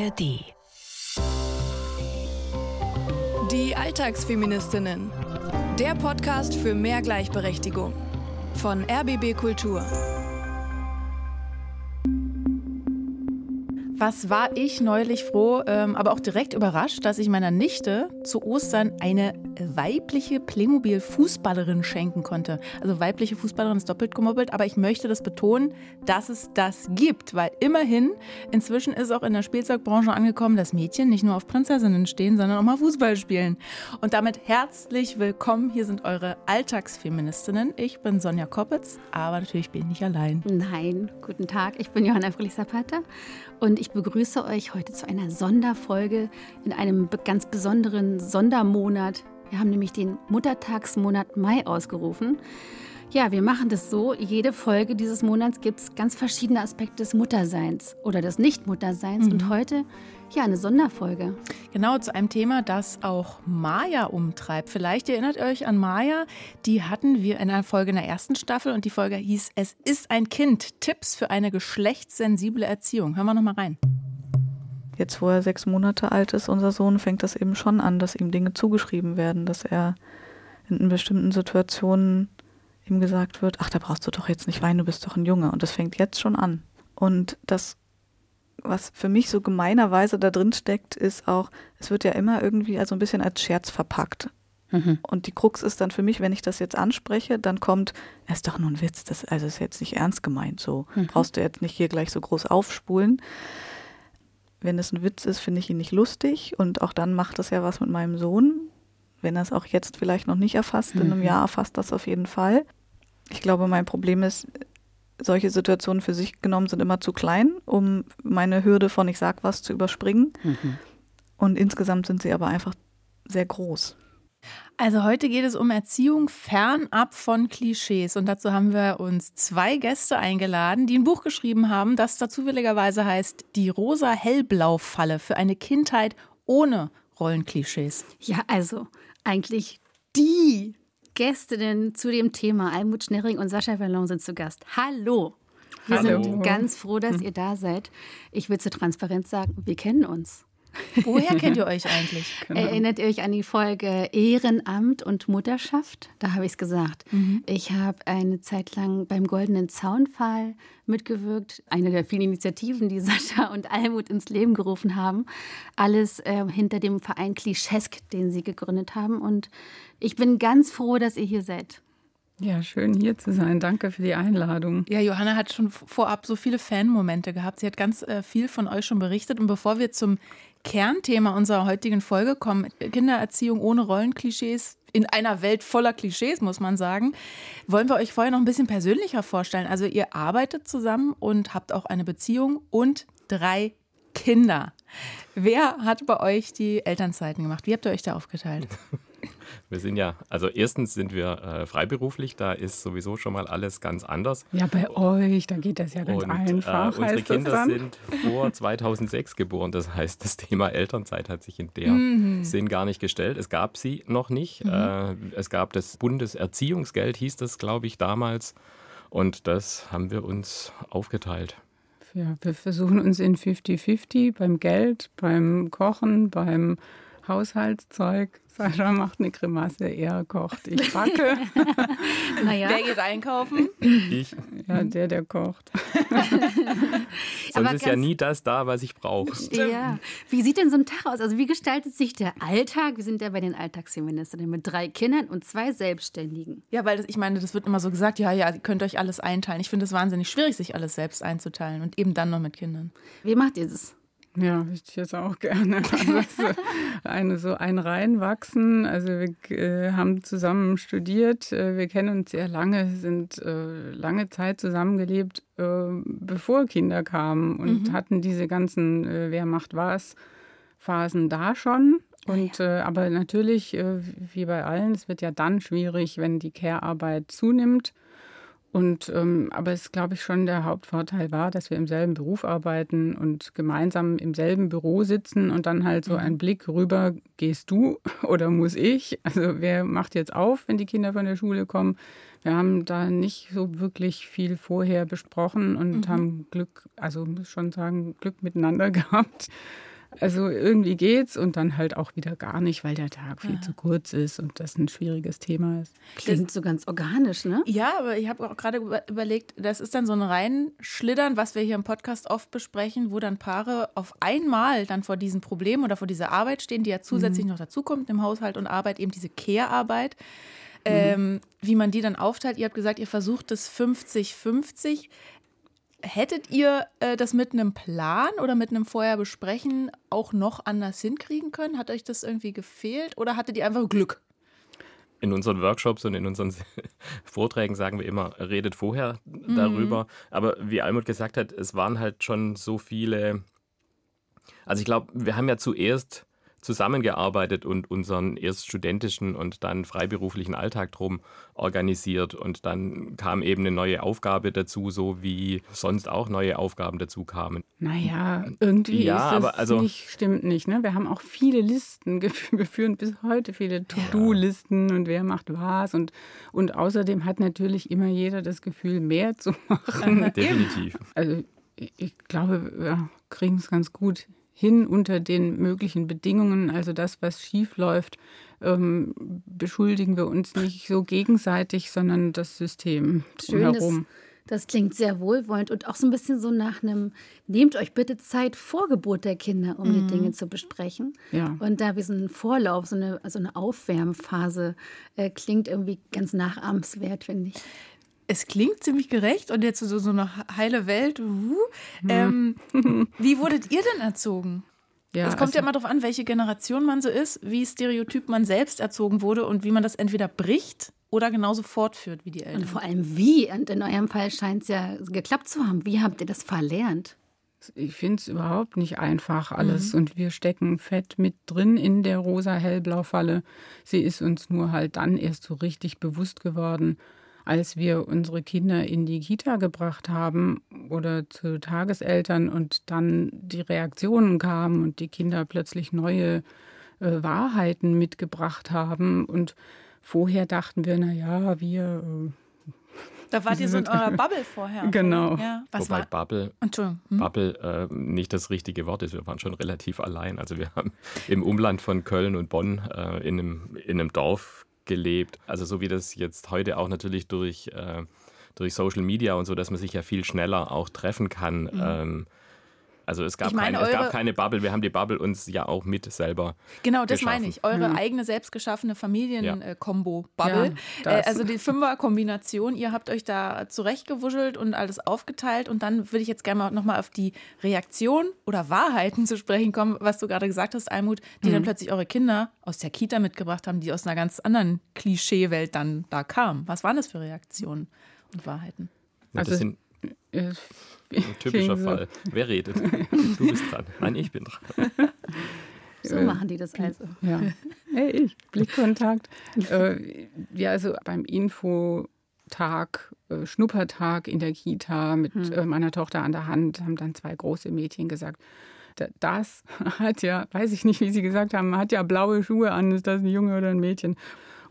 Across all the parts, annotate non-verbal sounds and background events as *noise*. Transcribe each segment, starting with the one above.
ARD. Die Alltagsfeministinnen. Der Podcast für mehr Gleichberechtigung. Von RBB Kultur. Was war ich neulich froh, ähm, aber auch direkt überrascht, dass ich meiner Nichte zu Ostern eine weibliche Playmobil-Fußballerin schenken konnte. Also weibliche Fußballerin ist doppelt gemobbelt, aber ich möchte das betonen, dass es das gibt, weil immerhin inzwischen ist auch in der Spielzeugbranche angekommen, dass Mädchen nicht nur auf Prinzessinnen stehen, sondern auch mal Fußball spielen. Und damit herzlich willkommen. Hier sind eure Alltagsfeministinnen. Ich bin Sonja Koppitz, aber natürlich bin ich nicht allein. Nein, guten Tag. Ich bin Johanna Fröhlich-Zapata und ich begrüße euch heute zu einer Sonderfolge in einem ganz besonderen Sondermonat. Wir haben nämlich den Muttertagsmonat Mai ausgerufen. Ja, wir machen das so. Jede Folge dieses Monats gibt es ganz verschiedene Aspekte des Mutterseins oder des Nichtmutterseins. Mhm. Und heute, ja, eine Sonderfolge. Genau, zu einem Thema, das auch Maya umtreibt. Vielleicht erinnert ihr euch an Maya. Die hatten wir in einer Folge in der ersten Staffel und die Folge hieß Es ist ein Kind. Tipps für eine geschlechtssensible Erziehung. Hören wir nochmal rein. Jetzt, wo er sechs Monate alt ist, unser Sohn, fängt das eben schon an, dass ihm Dinge zugeschrieben werden, dass er in bestimmten Situationen ihm gesagt wird, ach, da brauchst du doch jetzt nicht weinen, du bist doch ein Junge. Und das fängt jetzt schon an. Und das, was für mich so gemeinerweise da drin steckt, ist auch, es wird ja immer irgendwie also ein bisschen als Scherz verpackt. Mhm. Und die Krux ist dann für mich, wenn ich das jetzt anspreche, dann kommt, es ist doch nur ein Witz, das also ist jetzt nicht ernst gemeint, so mhm. brauchst du jetzt nicht hier gleich so groß aufspulen. Wenn es ein Witz ist, finde ich ihn nicht lustig und auch dann macht das ja was mit meinem Sohn. Wenn er es auch jetzt vielleicht noch nicht erfasst, mhm. in einem mhm. Jahr erfasst das auf jeden Fall. Ich glaube, mein Problem ist, solche Situationen für sich genommen sind immer zu klein, um meine Hürde von ich sag was zu überspringen. Mhm. Und insgesamt sind sie aber einfach sehr groß. Also heute geht es um Erziehung fernab von Klischees und dazu haben wir uns zwei Gäste eingeladen, die ein Buch geschrieben haben, das da zufälligerweise heißt Die rosa-hellblau-Falle für eine Kindheit ohne Rollenklischees. Ja, also eigentlich die Gästinnen zu dem Thema. Almut Schnerring und Sascha Verlon sind zu Gast. Hallo. Wir Hallo. sind ganz froh, dass ihr da seid. Ich will zur Transparenz sagen, wir kennen uns. Woher kennt ihr *laughs* euch eigentlich? Genau. Erinnert ihr euch an die Folge Ehrenamt und Mutterschaft? Da habe ich es gesagt. Mhm. Ich habe eine Zeit lang beim Goldenen Zaunpfahl mitgewirkt. Eine der vielen Initiativen, die *laughs* Sascha und Almut ins Leben gerufen haben. Alles äh, hinter dem Verein Klischesk, den sie gegründet haben. Und ich bin ganz froh, dass ihr hier seid. Ja, schön hier zu sein. Danke für die Einladung. Ja, Johanna hat schon vorab so viele Fanmomente gehabt. Sie hat ganz äh, viel von euch schon berichtet. Und bevor wir zum Kernthema unserer heutigen Folge kommen, Kindererziehung ohne Rollenklischees, in einer Welt voller Klischees, muss man sagen, wollen wir euch vorher noch ein bisschen persönlicher vorstellen. Also ihr arbeitet zusammen und habt auch eine Beziehung und drei Kinder. Wer hat bei euch die Elternzeiten gemacht? Wie habt ihr euch da aufgeteilt? *laughs* Wir sind ja, also erstens sind wir äh, freiberuflich, da ist sowieso schon mal alles ganz anders. Ja, bei euch, da geht das ja ganz und, einfach. Äh, unsere Kinder sind vor *laughs* 2006 geboren, das heißt, das Thema Elternzeit hat sich in der mhm. Sinn gar nicht gestellt. Es gab sie noch nicht. Mhm. Äh, es gab das Bundeserziehungsgeld, hieß das, glaube ich, damals. Und das haben wir uns aufgeteilt. Ja, wir versuchen uns in 50-50 beim Geld, beim Kochen, beim Haushaltszeug. Sascha macht eine Grimasse, er kocht, ich backe. *laughs* naja. Wer geht einkaufen? Ich. Ja, der, der kocht. *laughs* Sonst ist ja nie das da, was ich brauche. Ja. Wie sieht denn so ein Tag aus? Also wie gestaltet sich der Alltag? Wir sind ja bei den Alltagsfeministinnen mit drei Kindern und zwei Selbstständigen. Ja, weil das, ich meine, das wird immer so gesagt, ja, ja, ihr könnt euch alles einteilen. Ich finde es wahnsinnig schwierig, sich alles selbst einzuteilen und eben dann noch mit Kindern. Wie macht ihr das? Ja, ich jetzt auch *laughs* gerne. Also eine, so ein Reinwachsen. Also wir äh, haben zusammen studiert, äh, wir kennen uns sehr lange, sind äh, lange Zeit zusammengelebt, äh, bevor Kinder kamen und mhm. hatten diese ganzen äh, Wer macht was Phasen da schon. Und äh, aber natürlich, wie bei allen, es wird ja dann schwierig, wenn die Care-Arbeit zunimmt. Und ähm, aber es glaube ich schon der Hauptvorteil war, dass wir im selben Beruf arbeiten und gemeinsam im selben Büro sitzen und dann halt so mhm. ein Blick rüber, gehst du *laughs* oder muss ich? Also wer macht jetzt auf, wenn die Kinder von der Schule kommen? Wir haben da nicht so wirklich viel vorher besprochen und mhm. haben Glück, also muss schon sagen, Glück miteinander *laughs* gehabt. Also irgendwie geht's und dann halt auch wieder gar nicht, weil der Tag viel ja. zu kurz ist und das ein schwieriges Thema ist. Klingt so ganz organisch, ne? Ja, aber ich habe auch gerade überlegt, das ist dann so ein Reinschlittern, was wir hier im Podcast oft besprechen, wo dann Paare auf einmal dann vor diesem Problem oder vor dieser Arbeit stehen, die ja zusätzlich mhm. noch dazukommt im Haushalt und Arbeit, eben diese Care-Arbeit. Mhm. Ähm, wie man die dann aufteilt. Ihr habt gesagt, ihr versucht es 50-50. Hättet ihr äh, das mit einem Plan oder mit einem Vorherbesprechen auch noch anders hinkriegen können? Hat euch das irgendwie gefehlt oder hattet ihr einfach Glück? In unseren Workshops und in unseren *laughs* Vorträgen sagen wir immer, redet vorher mhm. darüber. Aber wie Almut gesagt hat, es waren halt schon so viele. Also ich glaube, wir haben ja zuerst zusammengearbeitet und unseren erst studentischen und dann freiberuflichen Alltag drum organisiert. Und dann kam eben eine neue Aufgabe dazu, so wie sonst auch neue Aufgaben dazu kamen. Naja, irgendwie ja, ist aber also, nicht, stimmt nicht. Ne? Wir haben auch viele Listen, *laughs* wir führen bis heute viele To-Do-Listen und wer macht was. Und, und außerdem hat natürlich immer jeder das Gefühl, mehr zu *laughs* machen. Definitiv. Also ich glaube, wir kriegen es ganz gut hin unter den möglichen Bedingungen. Also das, was schief läuft, ähm, beschuldigen wir uns nicht so gegenseitig, sondern das System herum. Das, das klingt sehr wohlwollend und auch so ein bisschen so nach einem, nehmt euch bitte Zeit vor Geburt der Kinder, um mhm. die Dinge zu besprechen. Ja. Und da wie so ein Vorlauf, so eine, also eine Aufwärmphase, äh, klingt irgendwie ganz nachahmenswert, finde ich es klingt ziemlich gerecht und jetzt so, so eine heile Welt. Uh, ähm, *laughs* wie wurdet ihr denn erzogen? Ja, es kommt also, ja immer darauf an, welche Generation man so ist, wie stereotyp man selbst erzogen wurde und wie man das entweder bricht oder genauso fortführt wie die Eltern. Und vor allem wie. Und in eurem Fall scheint es ja geklappt zu haben. Wie habt ihr das verlernt? Ich finde es überhaupt nicht einfach alles. Mhm. Und wir stecken fett mit drin in der rosa-hellblau-Falle. Sie ist uns nur halt dann erst so richtig bewusst geworden, als wir unsere Kinder in die Kita gebracht haben oder zu Tageseltern und dann die Reaktionen kamen und die Kinder plötzlich neue äh, Wahrheiten mitgebracht haben. Und vorher dachten wir, naja, wir. Äh, da wart ihr so in *laughs* eurer Bubble vorher. Genau. Ja. Was Wobei war? Bubble, hm? Bubble äh, nicht das richtige Wort ist. Wir waren schon relativ allein. Also wir haben im Umland von Köln und Bonn äh, in, einem, in einem Dorf gelebt. Also so wie das jetzt heute auch natürlich durch, äh, durch Social Media und so, dass man sich ja viel schneller auch treffen kann. Mhm. Ähm, also es gab, meine, keine, es gab keine Bubble, wir haben die Bubble uns ja auch mit selber Genau, das geschaffen. meine ich. Eure mhm. eigene selbstgeschaffene Familien-Kombo-Bubble. Ja, äh, also die *laughs* Fünfer-Kombination. Ihr habt euch da zurechtgewuschelt und alles aufgeteilt. Und dann würde ich jetzt gerne nochmal auf die Reaktion oder Wahrheiten zu sprechen kommen, was du gerade gesagt hast, Almut, die mhm. dann plötzlich eure Kinder aus der Kita mitgebracht haben, die aus einer ganz anderen Klischeewelt dann da kamen. Was waren das für Reaktionen und Wahrheiten? Ja, das also, sind ein typischer *laughs* Fall. Wer redet? *laughs* Du bist dran. Nein, ich bin dran. *laughs* So machen die das also. Ja. Hey, ich, Blickkontakt. äh, ja, also beim Infotag, äh, Schnuppertag in der Kita mit hm. äh, meiner Tochter an der Hand haben dann zwei große Mädchen gesagt, das hat ja, weiß ich nicht, wie sie gesagt haben, hat ja blaue Schuhe an, ist das ein Junge oder ein Mädchen?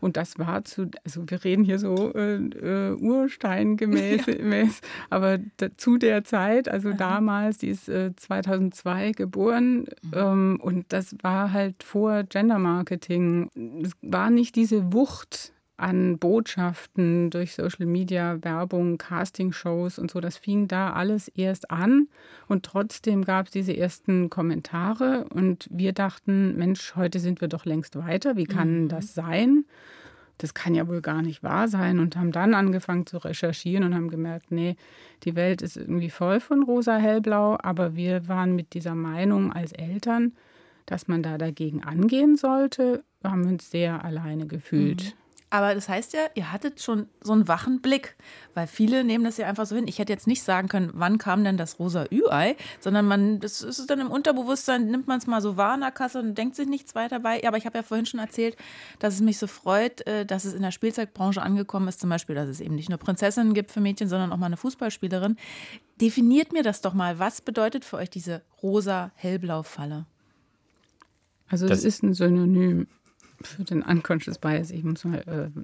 Und das war zu, also wir reden hier so äh, äh, ursteingemäß, ja. aber da, zu der Zeit, also Aha. damals, die ist äh, 2002 geboren mhm. ähm, und das war halt vor Gender Marketing. Es war nicht diese Wucht an Botschaften durch Social Media, Werbung, Castingshows und so. Das fing da alles erst an und trotzdem gab es diese ersten Kommentare und wir dachten, Mensch, heute sind wir doch längst weiter. Wie kann mhm. das sein? Das kann ja wohl gar nicht wahr sein und haben dann angefangen zu recherchieren und haben gemerkt, nee, die Welt ist irgendwie voll von rosa hellblau, aber wir waren mit dieser Meinung als Eltern, dass man da dagegen angehen sollte, haben uns sehr alleine gefühlt. Mhm. Aber das heißt ja, ihr hattet schon so einen wachen Blick, weil viele nehmen das ja einfach so hin. Ich hätte jetzt nicht sagen können, wann kam denn das rosa Ü-Ei, sondern man, das ist dann im Unterbewusstsein, nimmt man es mal so wahr in der Kasse und denkt sich nichts weiter bei. Aber ich habe ja vorhin schon erzählt, dass es mich so freut, äh, dass es in der Spielzeugbranche angekommen ist, zum Beispiel, dass es eben nicht nur Prinzessinnen gibt für Mädchen, sondern auch mal eine Fußballspielerin. Definiert mir das doch mal. Was bedeutet für euch diese rosa-hellblau-Falle? Also das ist ein Synonym für den Unconscious Bias. Ich muss mal äh,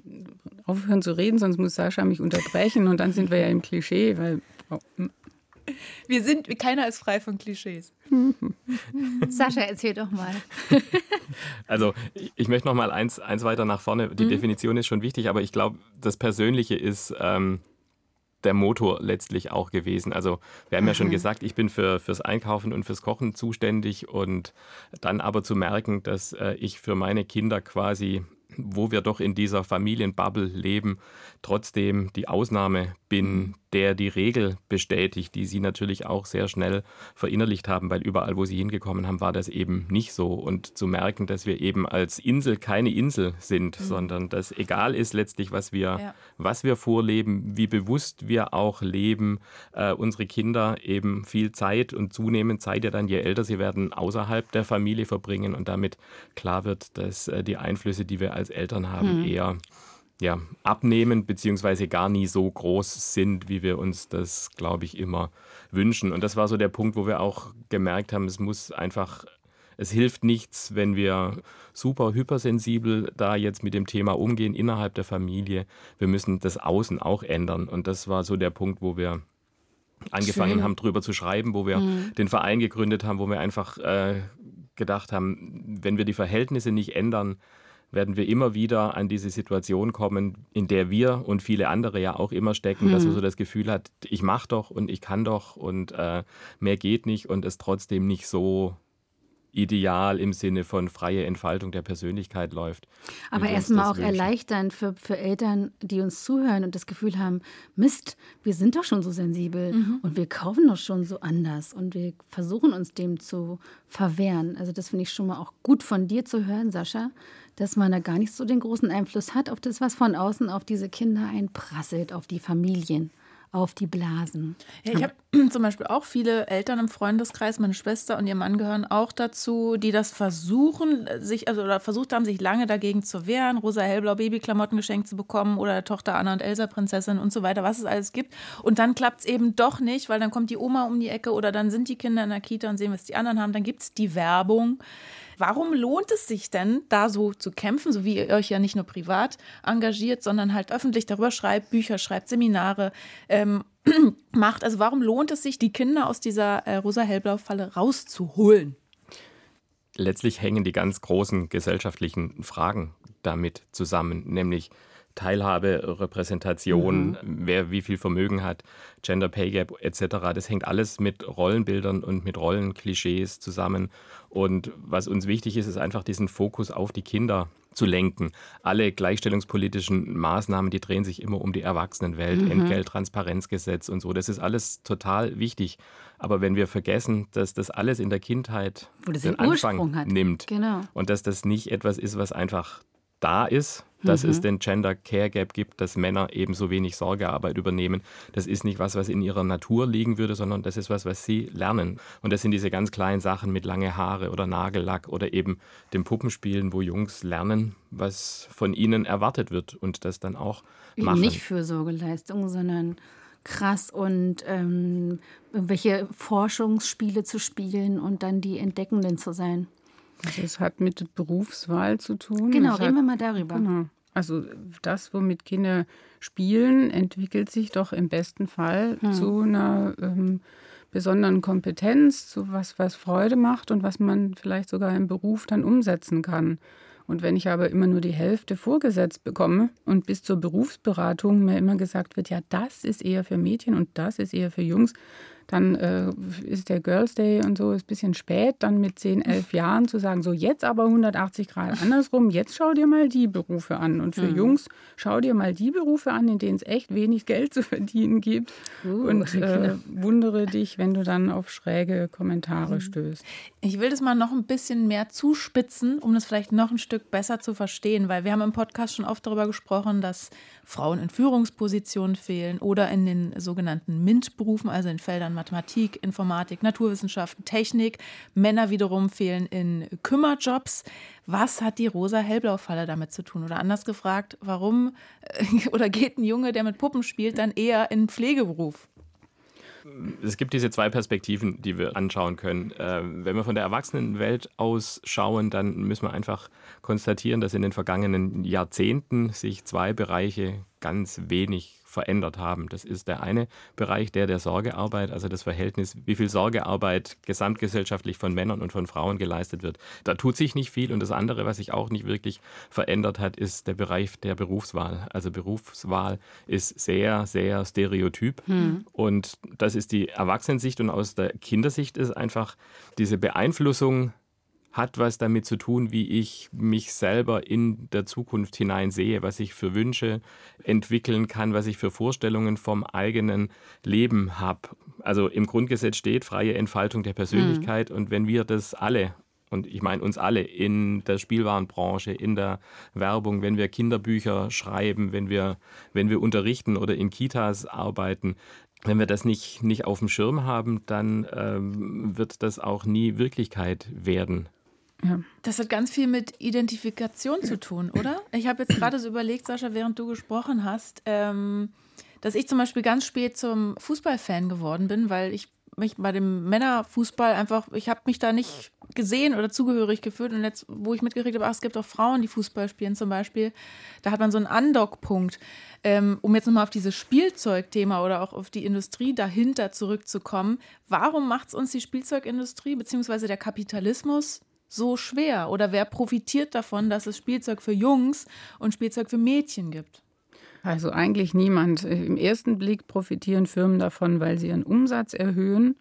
aufhören zu reden, sonst muss Sascha mich unterbrechen und dann sind wir ja im Klischee, weil. Oh, hm. Wir sind, keiner ist frei von Klischees. *laughs* Sascha, erzähl doch mal. *laughs* Also ich, ich möchte noch mal eins, eins weiter nach vorne. Die mhm. Definition ist schon wichtig, aber ich glaube, das Persönliche ist ähm, der Motor letztlich auch gewesen. Also wir haben mhm. ja schon mhm. gesagt, ich bin für, fürs Einkaufen und fürs Kochen zuständig und dann aber zu merken, dass äh, ich für meine Kinder quasi wo wir doch in dieser Familienbubble leben, trotzdem die Ausnahme bin, der die Regel bestätigt, die sie natürlich auch sehr schnell verinnerlicht haben, weil überall, wo sie hingekommen haben, war das eben nicht so. Und zu merken, dass wir eben als Insel keine Insel sind, mhm. sondern dass egal ist letztlich, was wir, ja. was wir vorleben, wie bewusst wir auch leben, äh, unsere Kinder eben viel Zeit und zunehmend Zeit ja dann, je älter sie werden, außerhalb der Familie verbringen und damit klar wird, dass äh, die Einflüsse, die wir als Eltern haben, mhm. eher ja, abnehmen beziehungsweise gar nie so groß sind, wie wir uns das, glaube ich, immer wünschen. Und das war so der Punkt, wo wir auch gemerkt haben, es muss einfach, es hilft nichts, wenn wir super hypersensibel da jetzt mit dem Thema umgehen innerhalb der Familie. Wir müssen das Außen auch ändern. Und das war so der Punkt, wo wir angefangen Schön. haben, drüber zu schreiben, wo wir mhm. den Verein gegründet haben, wo wir einfach äh, gedacht haben, wenn wir die Verhältnisse nicht ändern, werden wir immer wieder an diese Situation kommen, in der wir und viele andere ja auch immer stecken, hm. dass man hm. so das Gefühl hat, ich mache doch und ich kann doch und äh, mehr geht nicht und es trotzdem nicht so ideal im Sinne von freie Entfaltung der Persönlichkeit läuft. Aber erstmal auch wünschen. erleichternd für, für Eltern, die uns zuhören und das Gefühl haben, Mist, wir sind doch schon so sensibel mhm. und wir kaufen doch schon so anders und wir versuchen uns dem zu verwehren. Also das finde ich schon mal auch gut von dir zu hören, Sascha, dass man da gar nicht so den großen Einfluss hat auf das, was von außen auf diese Kinder einprasselt, auf die Familien auf die Blasen. Ja, ich habe *clears throat* zum Beispiel auch viele Eltern im Freundeskreis, meine Schwester und ihr Mann gehören auch dazu, die das versuchen, sich, also oder versucht haben, sich lange dagegen zu wehren, rosa, hellblau Babyklamotten geschenkt zu bekommen oder der Tochter Anna und Elsa Prinzessin und so weiter, was es alles gibt. Und dann klappt es eben doch nicht, weil dann kommt die Oma um die Ecke oder dann sind die Kinder in der Kita und sehen, was die anderen haben. Dann gibt es die Werbung. Warum lohnt es sich denn, da so zu kämpfen, so wie ihr euch ja nicht nur privat engagiert, sondern halt öffentlich darüber schreibt, Bücher schreibt, Seminare ähm, *clears throat* macht? Also warum lohnt es sich, die Kinder aus dieser äh, rosa-hellblau-Falle rauszuholen? Letztlich hängen die ganz großen gesellschaftlichen Fragen damit zusammen, nämlich Teilhabe, Repräsentation, mhm. wer wie viel Vermögen hat, Gender Pay Gap etc. Das hängt alles mit Rollenbildern und mit Rollenklischees zusammen. Und was uns wichtig ist, ist einfach diesen Fokus auf die Kinder zu lenken. Alle gleichstellungspolitischen Maßnahmen, die drehen sich immer um die Erwachsenenwelt, mhm. Entgelt, Transparenzgesetz und so. Das ist alles total wichtig. Aber wenn wir vergessen, dass das alles in der Kindheit den Anfang hat. nimmt genau. und dass das nicht etwas ist, was einfach da ist, dass mhm. es den Gender Care Gap gibt, dass Männer ebenso wenig Sorgearbeit übernehmen. Das ist nicht was, was in ihrer Natur liegen würde, sondern das ist was, was sie lernen. Und das sind diese ganz kleinen Sachen mit lange Haare oder Nagellack oder eben dem Puppenspielen, wo Jungs lernen, was von ihnen erwartet wird und das dann auch machen. Nicht Fürsorgeleistung, sondern krass und ähm, welche Forschungsspiele zu spielen und dann die Entdeckenden zu sein. Also es hat mit Berufswahl zu tun. Genau, reden wir mal darüber. Genau. Also das, womit Kinder spielen, entwickelt sich doch im besten Fall hm. zu einer ähm, besonderen Kompetenz, zu was, was Freude macht und was man vielleicht sogar im Beruf dann umsetzen kann. Und wenn ich aber immer nur die Hälfte vorgesetzt bekomme und bis zur Berufsberatung mir immer gesagt wird, ja, das ist eher für Mädchen und das ist eher für Jungs, dann äh, ist der Girls Day und so ist ein bisschen spät, dann mit 10, 11 Jahren zu sagen, so jetzt aber 180 Grad andersrum, jetzt schau dir mal die Berufe an. Und für mhm. Jungs, schau dir mal die Berufe an, in denen es echt wenig Geld zu verdienen gibt. Uh, und *laughs* äh, wundere dich, wenn du dann auf schräge Kommentare mhm. stößt. Ich will das mal noch ein bisschen mehr zuspitzen, um das vielleicht noch ein Stück besser zu verstehen, weil wir haben im Podcast schon oft darüber gesprochen, dass Frauen in Führungspositionen fehlen oder in den sogenannten MINT-Berufen, also in Feldern Mathematik, Informatik, Naturwissenschaften, Technik. Männer wiederum fehlen in Kümmerjobs. Was hat die rosa-hellblau-Falle damit zu tun? Oder anders gefragt, warum äh, *laughs* oder geht ein Junge, der mit Puppen spielt, dann eher in einen Pflegeberuf? es gibt diese zwei Perspektiven, die wir anschauen können. Ähm, wenn wir von der Erwachsenenwelt aus schauen, dann müssen wir einfach konstatieren, dass in den vergangenen Jahrzehnten sich zwei Bereiche ganz wenig verändert haben. Das ist der eine Bereich, der der Sorgearbeit, also das Verhältnis, wie viel Sorgearbeit gesamtgesellschaftlich von Männern und von Frauen geleistet wird. Da tut sich nicht viel. Und das andere, was sich auch nicht wirklich verändert hat, ist der Bereich der Berufswahl. Also Berufswahl ist sehr, sehr stereotyp. Hm. Und das ist die Erwachsenensicht und aus der Kindersicht ist einfach diese Beeinflussung hat was damit zu tun, wie ich mich selber in der Zukunft hineinsehe, was ich für Wünsche entwickeln kann, was ich für Vorstellungen vom eigenen Leben habe. Also im Grundgesetz steht freie Entfaltung der Persönlichkeit mhm. und wenn wir das alle und ich meine uns alle in der Spielwarenbranche, in der Werbung, wenn wir Kinderbücher schreiben, wenn wir, wenn wir unterrichten oder in Kitas arbeiten, wenn wir das nicht, nicht auf dem Schirm haben, dann ähm, wird das auch nie Wirklichkeit werden. Ja. Das hat ganz viel mit Identifikation zu tun, oder? Ich habe jetzt gerade so überlegt, Sascha, während du gesprochen hast, ähm, dass ich zum Beispiel ganz spät zum Fußballfan geworden bin, weil ich mich bei dem Männerfußball einfach, ich habe mich da nicht gesehen oder zugehörig gefühlt. Und jetzt, wo ich mitgekriegt habe, ach, es gibt auch Frauen, die Fußball spielen zum Beispiel, da hat man so einen Andockpunkt. Ähm, um jetzt nochmal auf dieses Spielzeugthema oder auch auf die Industrie dahinter zurückzukommen. Warum macht es uns die Spielzeugindustrie bzw. der Kapitalismus so schwer? Oder wer profitiert davon, dass es Spielzeug für Jungs und Spielzeug für Mädchen gibt? Also eigentlich niemand. Im ersten Blick profitieren Firmen davon, weil sie ihren Umsatz erhöhen.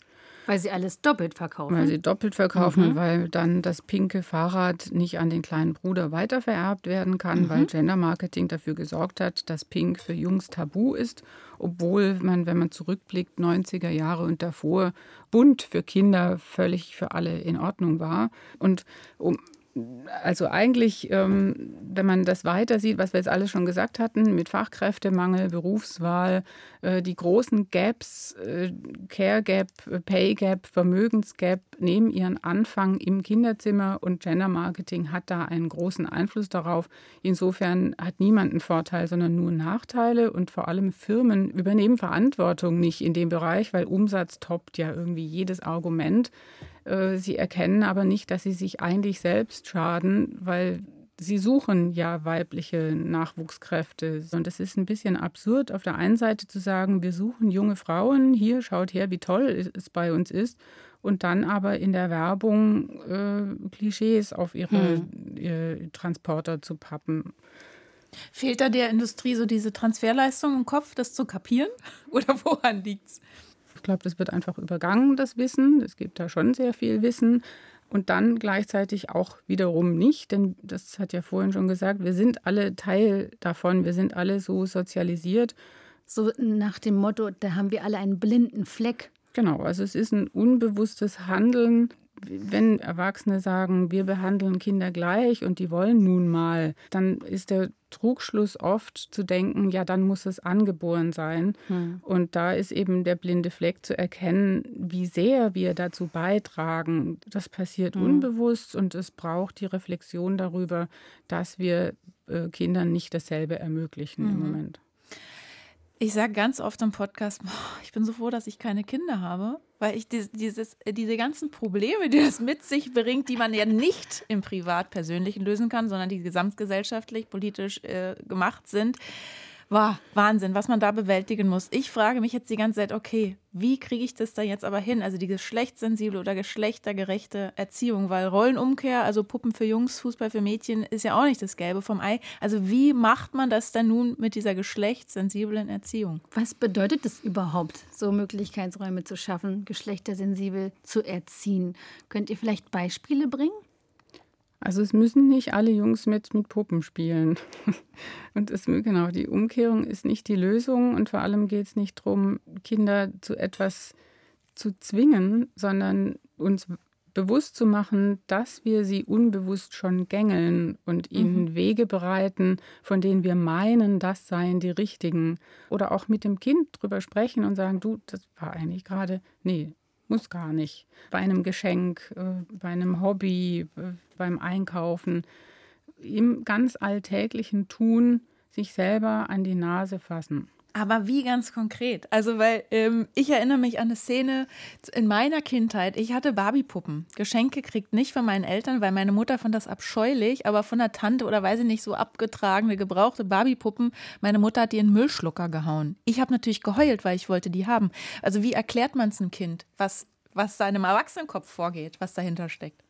Weil sie alles doppelt verkaufen. Weil sie doppelt verkaufen mhm. und weil dann das pinke Fahrrad nicht an den kleinen Bruder weitervererbt werden kann, mhm. weil Gender Marketing dafür gesorgt hat, dass Pink für Jungs tabu ist, obwohl man, wenn man zurückblickt, 90er Jahre und davor bunt für Kinder völlig für alle in Ordnung war. Und um also eigentlich, ähm, wenn man das weiter sieht, was wir jetzt alles schon gesagt hatten, mit Fachkräftemangel, Berufswahl, äh, die großen Gaps, äh, Care Gap, Pay Gap, Vermögensgap nehmen ihren Anfang im Kinderzimmer und Gender Marketing hat da einen großen Einfluss darauf. Insofern hat niemand einen Vorteil, sondern nur Nachteile und vor allem Firmen übernehmen Verantwortung nicht in dem Bereich, weil Umsatz toppt ja irgendwie jedes Argument. Äh, sie erkennen aber nicht, dass sie sich eigentlich selbst schaden, weil sie suchen ja weibliche Nachwuchskräfte. Und es ist ein bisschen absurd, auf der einen Seite zu sagen, wir suchen junge Frauen, hier schaut her, wie toll es bei uns ist. Und dann aber in der Werbung äh, Klischees auf ihre, hm. ihre Transporter zu pappen. Fehlt da der Industrie so diese Transferleistung im Kopf, das zu kapieren? *laughs* Oder woran liegt es? Glaube, das wird einfach übergangen, das Wissen. Es gibt da schon sehr viel Wissen. Und dann gleichzeitig auch wiederum nicht, denn das hat ja vorhin schon gesagt, wir sind alle Teil davon, wir sind alle so sozialisiert. So nach dem Motto, da haben wir alle einen blinden Fleck. Genau, also es ist ein unbewusstes Handeln wenn Erwachsene sagen, wir behandeln Kinder gleich und die wollen nun mal, dann ist der Trugschluss oft zu denken, ja, dann muss es angeboren sein. Hm. Und da ist eben der blinde Fleck zu erkennen, wie sehr wir dazu beitragen. Das passiert hm. unbewusst und es braucht die Reflexion darüber, dass wir äh, Kindern nicht dasselbe ermöglichen hm. im Moment. Ich sage ganz oft im Podcast, boah, ich bin so froh, dass ich keine Kinder habe, weil ich dieses, diese ganzen Probleme, die das mit sich bringt, die man ja nicht im Privat-Persönlichen lösen kann, sondern die gesamtgesellschaftlich, politisch äh, gemacht sind, Wow, Wahnsinn, was man da bewältigen muss. Ich frage mich jetzt die ganze Zeit, okay, wie kriege ich das da jetzt aber hin? Also die geschlechtssensible oder geschlechtergerechte Erziehung, weil Rollenumkehr, also Puppen für Jungs, Fußball für Mädchen, ist ja auch nicht das Gelbe vom Ei. Also wie macht man das dann nun mit dieser geschlechtssensiblen Erziehung? Was bedeutet es überhaupt, so Möglichkeitsräume zu schaffen, geschlechtersensibel zu erziehen? Könnt ihr vielleicht Beispiele bringen? Also es müssen nicht alle Jungs mit, mit Puppen spielen. *laughs* Und es, genau, die Umkehrung ist nicht die Lösung und vor allem geht es nicht darum, Kinder zu etwas zu zwingen, sondern uns bewusst zu machen, dass wir sie unbewusst schon gängeln und ihnen mhm. Wege bereiten, von denen wir meinen, das seien die richtigen. Oder auch mit dem Kind drüber sprechen und sagen, du, das war eigentlich gerade, nee, muss gar nicht. Bei einem Geschenk, äh, bei einem Hobby, äh, beim Einkaufen, im ganz alltäglichen Tun sich selber an die Nase fassen. Aber wie ganz konkret? Also, weil ähm, ich erinnere mich an eine Szene in meiner Kindheit. Ich hatte Barbiepuppen. Geschenke kriegt nicht von meinen Eltern, weil meine Mutter fand das abscheulich, aber von der Tante oder weiß ich nicht, so abgetragene, gebrauchte Barbiepuppen. Meine Mutter hat die in Müllschlucker gehauen. Ich habe natürlich geheult, weil ich wollte die haben. Also, wie erklärt man es einem Kind, was, was da in einem Erwachsenenkopf vorgeht, was dahinter steckt?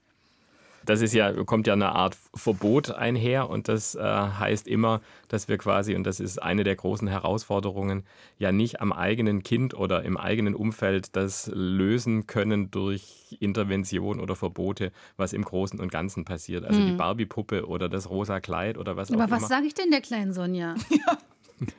Das ist ja, kommt ja eine Art Verbot einher und das äh, heißt immer, dass wir quasi, und das ist eine der großen Herausforderungen, ja nicht am eigenen Kind oder im eigenen Umfeld das lösen können durch Intervention oder Verbote, was im Großen und Ganzen passiert. Also mhm. die Barbie-Puppe oder das rosa Kleid oder was Aber auch immer. Aber was sage ich denn der kleinen Sonja? *laughs* *laughs* Ja.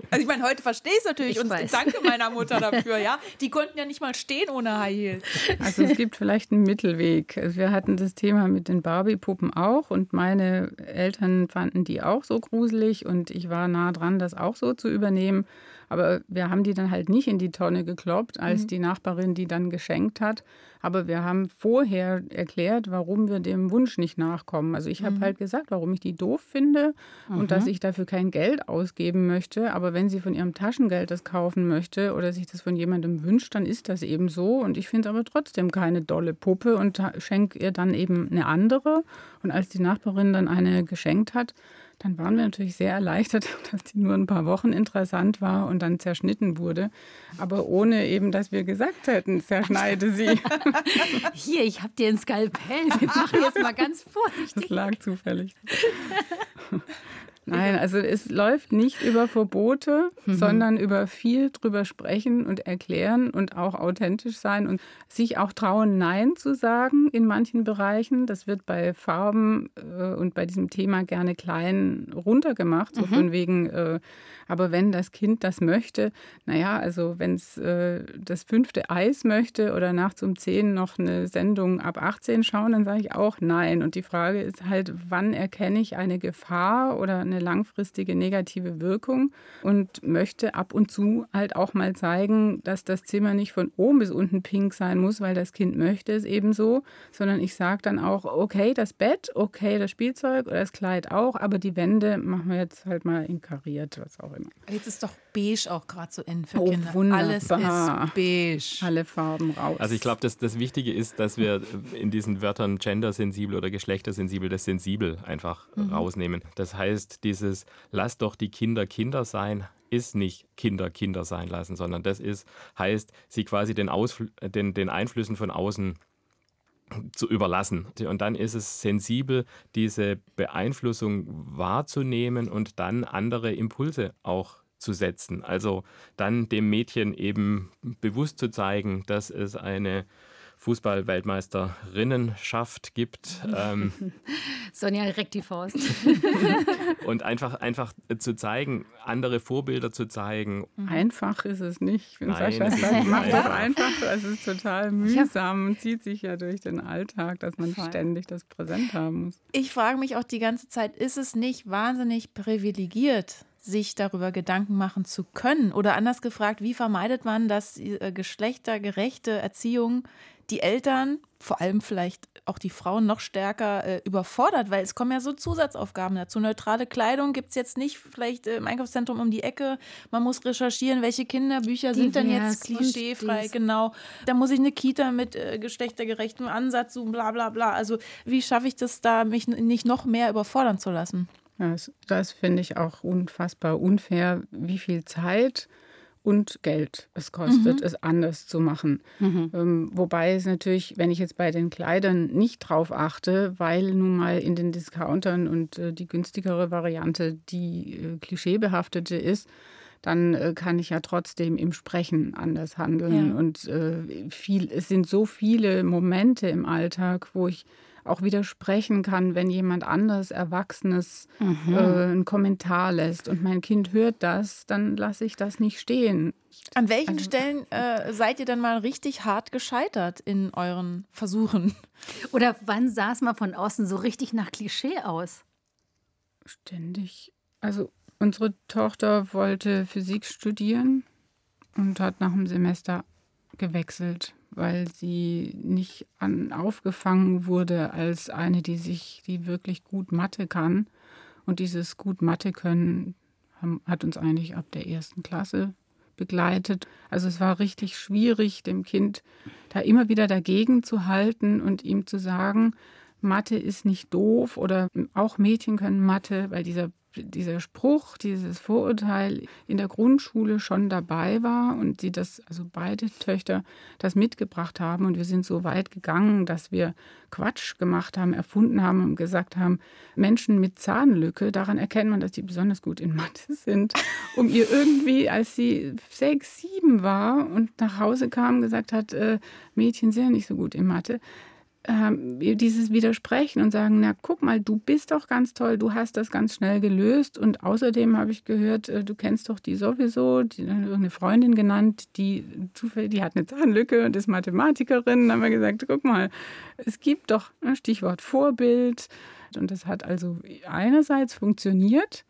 Also ich meine, heute verstehe ich es natürlich ich und weiß. danke meiner Mutter dafür, ja. Die konnten ja nicht mal stehen ohne High Heels. Also es gibt vielleicht einen Mittelweg. Also wir hatten das Thema mit den Barbie-Puppen auch und meine Eltern fanden die auch so gruselig und ich war nah dran, das auch so zu übernehmen. Aber wir haben die dann halt nicht in die Tonne gekloppt, als mhm. die Nachbarin die dann geschenkt hat. Aber wir haben vorher erklärt, warum wir dem Wunsch nicht nachkommen. Also ich habe mhm. halt gesagt, warum ich die doof finde mhm. und dass mhm. ich dafür kein Geld ausgeben möchte. Aber wenn sie von ihrem Taschengeld das kaufen möchte oder sich das von jemandem wünscht, dann ist das eben so. Und ich finde es aber trotzdem keine dolle Puppe und schenke ihr dann eben eine andere. Und als die Nachbarin dann eine geschenkt hat, dann waren wir natürlich sehr erleichtert, *laughs* dass die nur ein paar Wochen interessant war und dann zerschnitten wurde. Aber ohne eben, dass wir gesagt hätten, zerschneide sie. *laughs* Hier, ich habe dir ein Skalpell. Wir machen jetzt mal ganz vorsichtig. Das lag zufällig. Nein, also es läuft nicht über Verbote, mhm. sondern über viel drüber sprechen und erklären und auch authentisch sein und sich auch trauen, Nein zu sagen in manchen Bereichen. Das wird bei Farben äh, und bei diesem Thema gerne klein runtergemacht, so mhm. von wegen, äh, aber wenn das Kind das möchte, naja, also wenn es äh, das fünfte Eis möchte oder nachts um zehn noch eine Sendung ab 18 schauen, dann sage ich auch Nein. Und die Frage ist halt, wann erkenne ich eine Gefahr oder eine langfristige negative Wirkung und möchte ab und zu halt auch mal zeigen, dass das Zimmer nicht von oben bis unten pink sein muss, weil das Kind möchte es eben so, sondern ich sage dann auch, okay, das Bett, okay, das Spielzeug oder das Kleid auch, aber die Wände machen wir jetzt halt mal in kariert, was auch immer. Jetzt ist doch beige auch gerade so in für oh, Kinder. Wunderbar. Alles ist beige. Alle Farben raus. Also ich glaube, das, das Wichtige ist, dass wir in diesen Wörtern gendersensibel oder geschlechtersensibel das sensibel einfach mhm. rausnehmen. Das heißt, dieses lass doch die Kinder Kinder sein, ist nicht Kinder Kinder sein lassen, sondern das ist, heißt, sie quasi den, Ausfl den, den Einflüssen von außen zu überlassen. Und dann ist es sensibel, diese Beeinflussung wahrzunehmen und dann andere Impulse auch zu setzen. Also dann dem Mädchen eben bewusst zu zeigen, dass es eine Fußball-Weltmeisterinnenschaft gibt. Ähm, *laughs* Sonja reckt die Faust. *laughs* und einfach, einfach zu zeigen, andere Vorbilder zu zeigen. Mhm. Einfach ist es nicht. Wenn Nein, Sascha sagt, mach doch einfach, es ist total mühsam und zieht sich ja durch den Alltag, dass man ständig das präsent haben muss. Ich frage mich auch die ganze Zeit, ist es nicht wahnsinnig privilegiert, sich darüber Gedanken machen zu können? Oder anders gefragt, wie vermeidet man, dass äh, geschlechtergerechte Erziehung die Eltern, vor allem vielleicht auch die Frauen, noch stärker äh, überfordert, weil es kommen ja so Zusatzaufgaben dazu. Neutrale Kleidung gibt es jetzt nicht vielleicht im Einkaufszentrum um die Ecke. Man muss recherchieren, welche Kinderbücher sind denn jetzt klischeefrei, genau. Da muss ich eine Kita mit äh, geschlechtergerechtem Ansatz suchen, bla bla bla. Also wie schaffe ich das da, mich nicht noch mehr überfordern zu lassen? Das, das finde ich auch unfassbar unfair, wie viel Zeit und Geld es kostet, mhm. es anders zu machen. Mhm. Ähm, wobei es natürlich, wenn ich jetzt bei den Kleidern nicht drauf achte, weil nun mal in den Discountern und äh, die günstigere Variante die äh, klischeebehaftete ist, dann äh, kann ich ja trotzdem im Sprechen anders handeln. Ja. Und äh, viel, es sind so viele Momente im Alltag, wo ich auch widersprechen kann, wenn jemand anders Erwachsenes mhm. äh, einen Kommentar lässt und mein Kind hört das, dann lasse ich das nicht stehen. An welchen also, Stellen äh, seid ihr dann mal richtig hart gescheitert in euren Versuchen? *laughs* Oder wann sah es mal von außen so richtig nach Klischee aus? Ständig. Also unsere Tochter wollte Physik studieren und hat nach einem Semester gewechselt weil sie nicht an, aufgefangen wurde als eine, die sich, die wirklich gut Mathe kann. Und dieses gut Mathe können hat uns eigentlich ab der ersten Klasse begleitet. Also es war richtig schwierig, dem Kind da immer wieder dagegen zu halten und ihm zu sagen, Mathe ist nicht doof oder auch Mädchen können Mathe, weil dieser dieser Spruch, dieses Vorurteil in der Grundschule schon dabei war und sie das, also beide Töchter, das mitgebracht haben. Und wir sind so weit gegangen, dass wir Quatsch gemacht haben, erfunden haben und gesagt haben, Menschen mit Zahnlücke, daran erkennt man, dass die besonders gut in Mathe sind. Um ihr irgendwie, als sie sechs, sieben war und nach Hause kam, gesagt hat, äh, Mädchen sind ja nicht so gut in Mathe ähm, dieses Widersprechen und sagen, na guck mal, du bist doch ganz toll, du hast das ganz schnell gelöst und außerdem habe ich gehört, äh, du kennst doch die sowieso, die eine Freundin genannt, die zufällig, die hat eine Zahnlücke und ist Mathematikerin. Dann haben wir gesagt, guck mal, es gibt doch ein ne, Stichwort Vorbild und das hat also einerseits funktioniert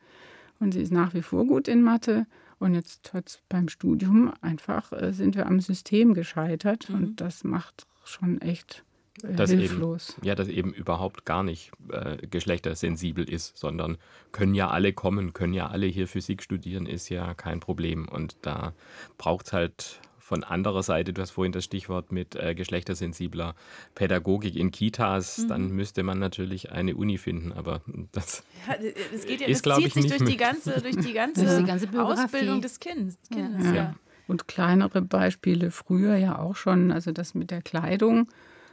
und sie ist nach wie vor gut in Mathe. Und jetzt hat beim Studium einfach äh, sind wir am System gescheitert mhm. und das macht schon echt dass hilflos. Eben, ja, dass eben überhaupt gar nicht äh, geschlechtersensibel ist, sondern können ja alle kommen, können ja alle hier Physik studieren, ist ja kein Problem. Und da braucht es halt von anderer Seite, du hast vorhin das Stichwort mit äh, geschlechtersensibler Pädagogik in Kitas, mhm. dann müsste man natürlich eine Uni finden, aber das, ja, das geht ja, ist, das zieht sich durch die ganze, *laughs* durch die ganze, die ganze Ausbildung des Kindes. Kindes ja. Ja. Und kleinere Beispiele früher ja auch schon, also das mit der Kleidung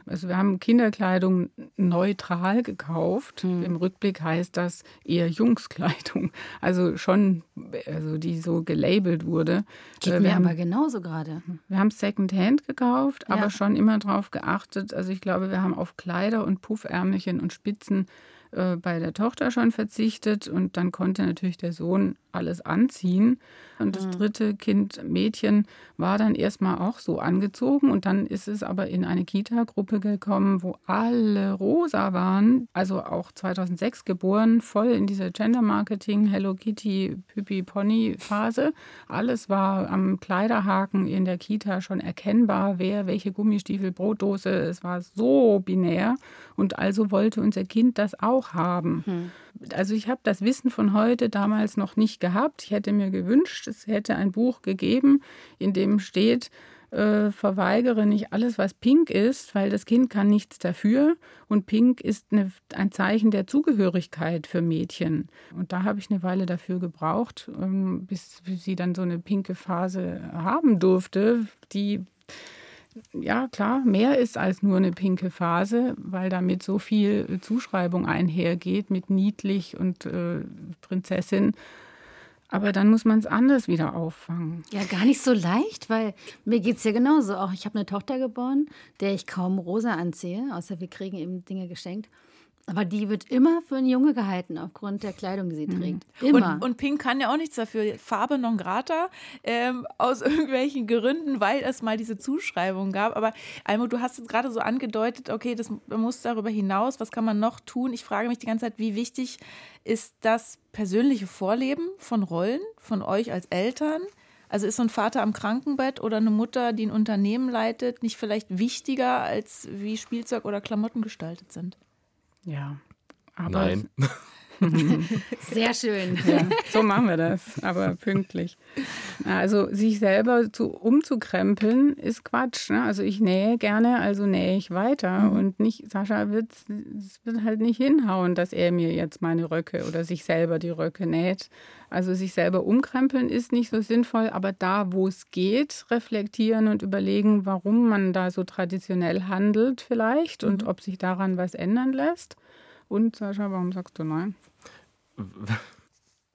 also wir haben Kinderkleidung neutral gekauft. Mhm. Im Rückblick heißt das eher Jungskleidung. Also schon, also die so gelabelt wurde. Geht äh, wir haben, aber genauso gerade. Wir haben Secondhand gekauft, ja. aber schon immer darauf geachtet. Also ich glaube, wir haben auf Kleider und Puffärmelchen und Spitzen äh, bei der Tochter schon verzichtet und dann konnte natürlich der Sohn alles anziehen. Und das mhm. dritte Kind, Mädchen, war dann erstmal auch so angezogen. Und dann ist es aber in eine Kita-Gruppe gekommen, wo alle rosa waren. Also auch 2006 geboren, voll in dieser Gender-Marketing, Hello Kitty, Püppi, Pony-Phase. Alles war am Kleiderhaken in der Kita schon erkennbar, wer welche Gummistiefel, Brotdose. Es war so binär. Und also wollte unser Kind das auch haben. Mhm also ich habe das Wissen von heute damals noch nicht gehabt. Ich hätte mir gewünscht, es hätte ein Buch gegeben, in dem steht, äh, verweigere nicht alles, was pink ist, weil das Kind kann nichts dafür. Und pink ist eine, ein Zeichen der Zugehörigkeit für Mädchen. Und da habe ich eine Weile dafür gebraucht, ähm, bis sie dann so eine pinke Phase haben durfte, die ja klar, mehr ist als nur eine pinke Phase, weil damit so viel Zuschreibung einhergeht mit niedlich und äh, Prinzessin. Aber dann muss man es anders wieder auffangen. Ja, gar nicht so leicht, weil mir geht es ja genauso. Auch ich habe eine Tochter geboren, der ich kaum rosa anziehe, außer wir kriegen eben Dinge geschenkt. Aber die wird immer für einen Junge gehalten, aufgrund der Kleidung, die sie mhm. trägt. Immer. Und, und, Pink kann ja auch nichts dafür. Farbe non grata, ähm, aus *laughs* irgendwelchen Gründen, weil es mal diese Zuschreibung gab. Aber Almo, du hast jetzt gerade so angedeutet, okay, das muss darüber hinaus, was kann man noch tun? Ich frage mich die ganze Zeit, wie wichtig ist das persönliche Vorleben von Rollen, von euch als Eltern? Also ist so ein Vater am Krankenbett oder eine Mutter, die ein Unternehmen leitet, nicht vielleicht wichtiger, als wie Spielzeug oder Klamotten gestaltet sind? Ja. Aber Nein. *laughs* *laughs* Sehr schön. Ja, so machen wir das, aber pünktlich. Also sich selber zu, umzukrempeln ist Quatsch. Ne? Also ich nähe gerne, also nähe ich weiter. Mhm. Und nicht, Sascha wird es wird halt nicht hinhauen, dass er mir jetzt meine Röcke oder sich selber die Röcke näht. Also sich selber umkrempeln ist nicht so sinnvoll, aber da, wo es geht, reflektieren und überlegen, warum man da so traditionell handelt vielleicht mhm. und ob sich daran was ändern lässt. Und Sascha, warum sagst du nein? *laughs*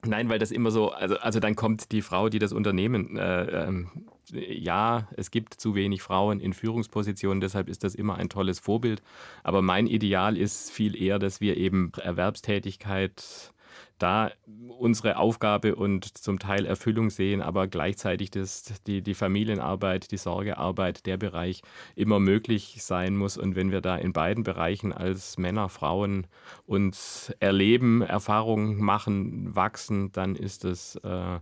Nein, weil das immer so, also, also dann kommt die Frau, die das Unternehmen, äh, ähm, ja, es gibt zu wenig Frauen in Führungspositionen, deshalb ist das immer ein tolles Vorbild. Aber mein Ideal ist viel eher, dass wir eben Erwerbstätigkeit da unsere Aufgabe und zum Teil Erfüllung sehen, aber gleichzeitig das, die, die Familienarbeit, die Sorgearbeit, der Bereich immer möglich sein muss. Und wenn wir da in beiden Bereichen als Männer, Frauen uns erleben, Erfahrungen machen, wachsen, dann ist es äh,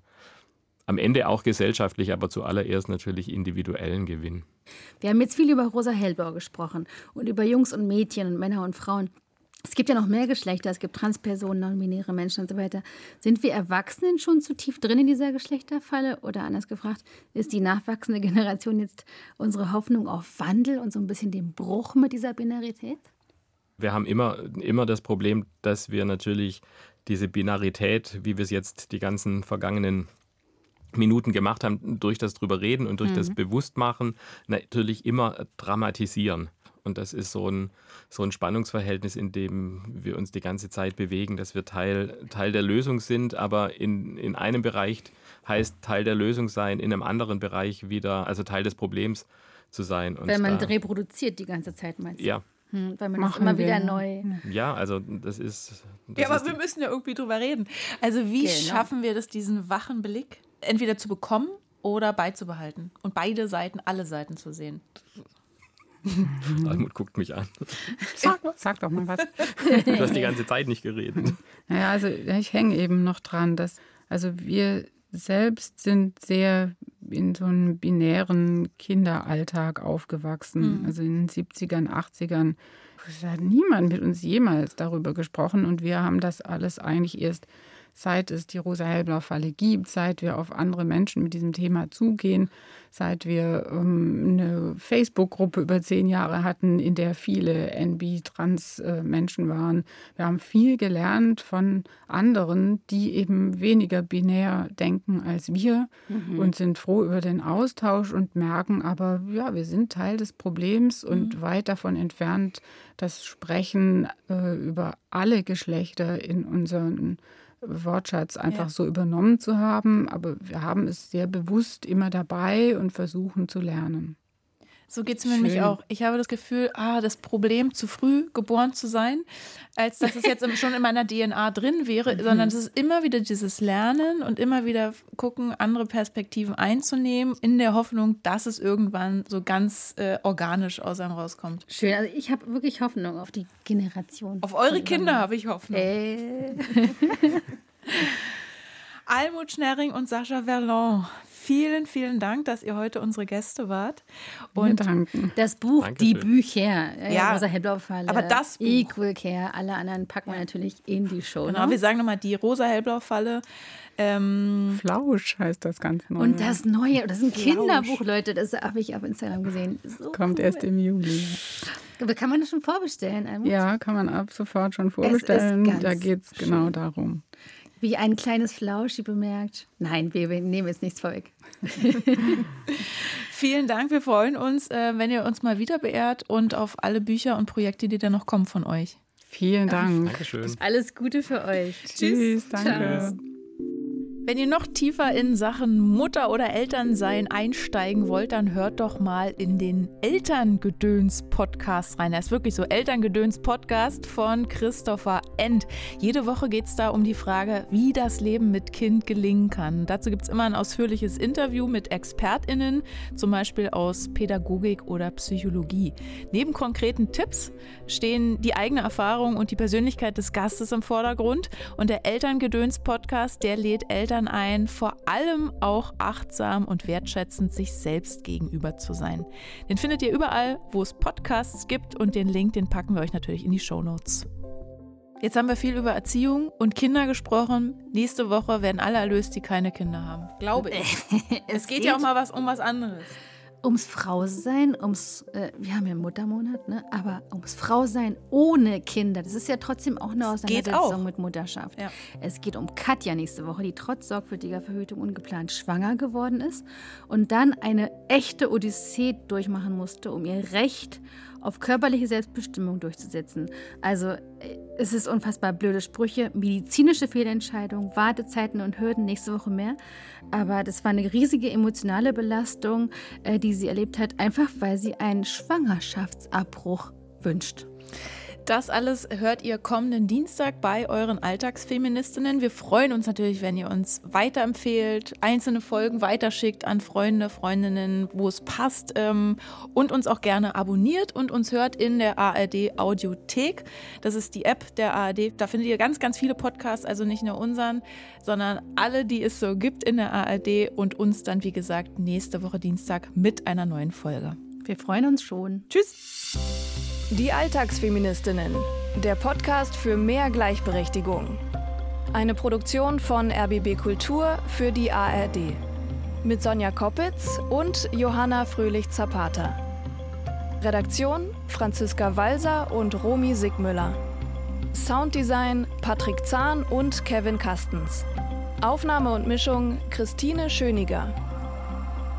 am Ende auch gesellschaftlich, aber zuallererst natürlich individuellen Gewinn. Wir haben jetzt viel über Rosa Hellbauer gesprochen und über Jungs und Mädchen und Männer und Frauen. Es gibt ja noch mehr Geschlechter, es gibt Transpersonen, non-binäre Menschen und so weiter. Sind wir Erwachsenen schon zu tief drin in dieser Geschlechterfalle? Oder anders gefragt, ist die nachwachsende Generation jetzt unsere Hoffnung auf Wandel und so ein bisschen den Bruch mit dieser Binarität? Wir haben immer, immer das Problem, dass wir natürlich diese Binarität, wie wir es jetzt die ganzen vergangenen Minuten gemacht haben, durch das drüber reden und durch mhm. das Bewusstmachen natürlich immer dramatisieren. Und das ist so ein, so ein Spannungsverhältnis, in dem wir uns die ganze Zeit bewegen, dass wir Teil, Teil der Lösung sind, aber in, in einem Bereich heißt Teil der Lösung sein, in einem anderen Bereich wieder, also Teil des Problems zu sein. Und Weil man da, reproduziert die ganze Zeit, meinst du? Ja. Hm, weil man Machen das immer wir. wieder neu. Ja, also das ist. Das ja, aber wir müssen ja irgendwie drüber reden. Also, wie genau. schaffen wir das, diesen wachen Blick entweder zu bekommen oder beizubehalten und beide Seiten, alle Seiten zu sehen? *laughs* Almut guckt mich an. Sag, sag doch mal was. Du hast die ganze Zeit nicht geredet. Naja, also ich hänge eben noch dran, dass also wir selbst sind sehr in so einem binären Kinderalltag aufgewachsen. Mhm. Also in den 70ern, 80ern. Da hat niemand mit uns jemals darüber gesprochen und wir haben das alles eigentlich erst seit es die Rosa-Hellblau-Falle gibt, seit wir auf andere Menschen mit diesem Thema zugehen, seit wir ähm, eine Facebook-Gruppe über zehn Jahre hatten, in der viele NB-Trans-Menschen waren. Wir haben viel gelernt von anderen, die eben weniger binär denken als wir mhm. und sind froh über den Austausch und merken aber, ja, wir sind Teil des Problems und mhm. weit davon entfernt, das Sprechen äh, über alle Geschlechter in unseren Wortschatz einfach ja. so übernommen zu haben, aber wir haben es sehr bewusst immer dabei und versuchen zu lernen. So geht es mir nämlich auch. Ich habe das Gefühl, ah, das Problem, zu früh geboren zu sein, als dass es jetzt schon in meiner DNA drin wäre, mhm. sondern es ist immer wieder dieses Lernen und immer wieder gucken, andere Perspektiven einzunehmen, in der Hoffnung, dass es irgendwann so ganz äh, organisch aus einem rauskommt. Schön, also ich habe wirklich Hoffnung auf die Generation. Auf eure Kinder habe ich Hoffnung. Äh. *laughs* Almut Schnerring und Sascha Verlon, vielen, vielen Dank, dass ihr heute unsere Gäste wart. Und danken. das Buch, Dankeschön. die Bücher, äh, ja, Rosa Hellblau-Falle, aber das Buch. Equal Care, alle anderen packen wir natürlich in die Show. Genau, wir sagen nochmal die Rosa Hellblau-Falle. Ähm, Flausch heißt das ganz neu. Und das Neue, das ist ein Flausch. Kinderbuch, Leute, das habe ich auf Instagram gesehen. So Kommt cool. erst im Juli. Aber kann man das schon vorbestellen? Ja, kann man ab sofort schon vorbestellen. Da geht es genau darum. Wie ein kleines Flauschi bemerkt. Nein, wir nehmen jetzt nichts vorweg. *laughs* Vielen Dank. Wir freuen uns, äh, wenn ihr uns mal wieder beehrt und auf alle Bücher und Projekte, die da noch kommen von euch. Vielen Dank. Dankeschön. Alles Gute für euch. Tschüss. Danke. Ciao. Wenn ihr noch tiefer in Sachen Mutter oder Elternsein einsteigen wollt, dann hört doch mal in den Elterngedöns-Podcast rein. Er ist wirklich so Elterngedöns-Podcast von Christopher End. Jede Woche geht es da um die Frage, wie das Leben mit Kind gelingen kann. Dazu gibt es immer ein ausführliches Interview mit ExpertInnen, zum Beispiel aus Pädagogik oder Psychologie. Neben konkreten Tipps stehen die eigene Erfahrung und die Persönlichkeit des Gastes im Vordergrund. Und der Elterngedöns-Podcast, der lädt Eltern Eltern ein, vor allem auch achtsam und wertschätzend sich selbst gegenüber zu sein. Den findet ihr überall, wo es Podcasts gibt und den Link, den packen wir euch natürlich in die Show Notes. Jetzt haben wir viel über Erziehung und Kinder gesprochen. Nächste Woche werden alle erlöst, die keine Kinder haben. Glaube ich. *laughs* es geht, geht ja auch mal was um was anderes ums Frausein, ums, äh, wir haben ja Muttermonat, ne? aber ums Frausein ohne Kinder. Das ist ja trotzdem auch eine Auseinandersetzung mit Mutterschaft. Ja. Es geht um Katja nächste Woche, die trotz sorgfältiger Verhütung ungeplant schwanger geworden ist und dann eine echte Odyssee durchmachen musste, um ihr Recht auf körperliche Selbstbestimmung durchzusetzen. Also äh, es ist unfassbar blöde Sprüche, medizinische Fehlentscheidungen, Wartezeiten und Hürden, nächste Woche mehr. Aber das war eine riesige emotionale Belastung, äh, die sie erlebt hat, einfach weil sie einen Schwangerschaftsabbruch wünscht. Das alles hört ihr kommenden Dienstag bei euren Alltagsfeministinnen. Wir freuen uns natürlich, wenn ihr uns weiterempfehlt, einzelne Folgen weiterschickt an Freunde, Freundinnen, wo es passt ähm, und uns auch gerne abonniert und uns hört in der ARD Audiothek. Das ist die App der ARD. Da findet ihr ganz, ganz viele Podcasts, also nicht nur unseren, sondern alle, die es so gibt in der ARD und uns dann, wie gesagt, nächste Woche Dienstag mit einer neuen Folge. Wir freuen uns schon. Tschüss. Die Alltagsfeministinnen. der Podcast für mehr Gleichberechtigung. Eine Produktion von RBB Kultur für die ARD. Mit Sonja Koppitz und Johanna Fröhlich-Zapata. Redaktion Franziska Walser und Romy Sigmüller. Sounddesign Patrick Zahn und Kevin Kastens. Aufnahme und Mischung Christine Schöniger.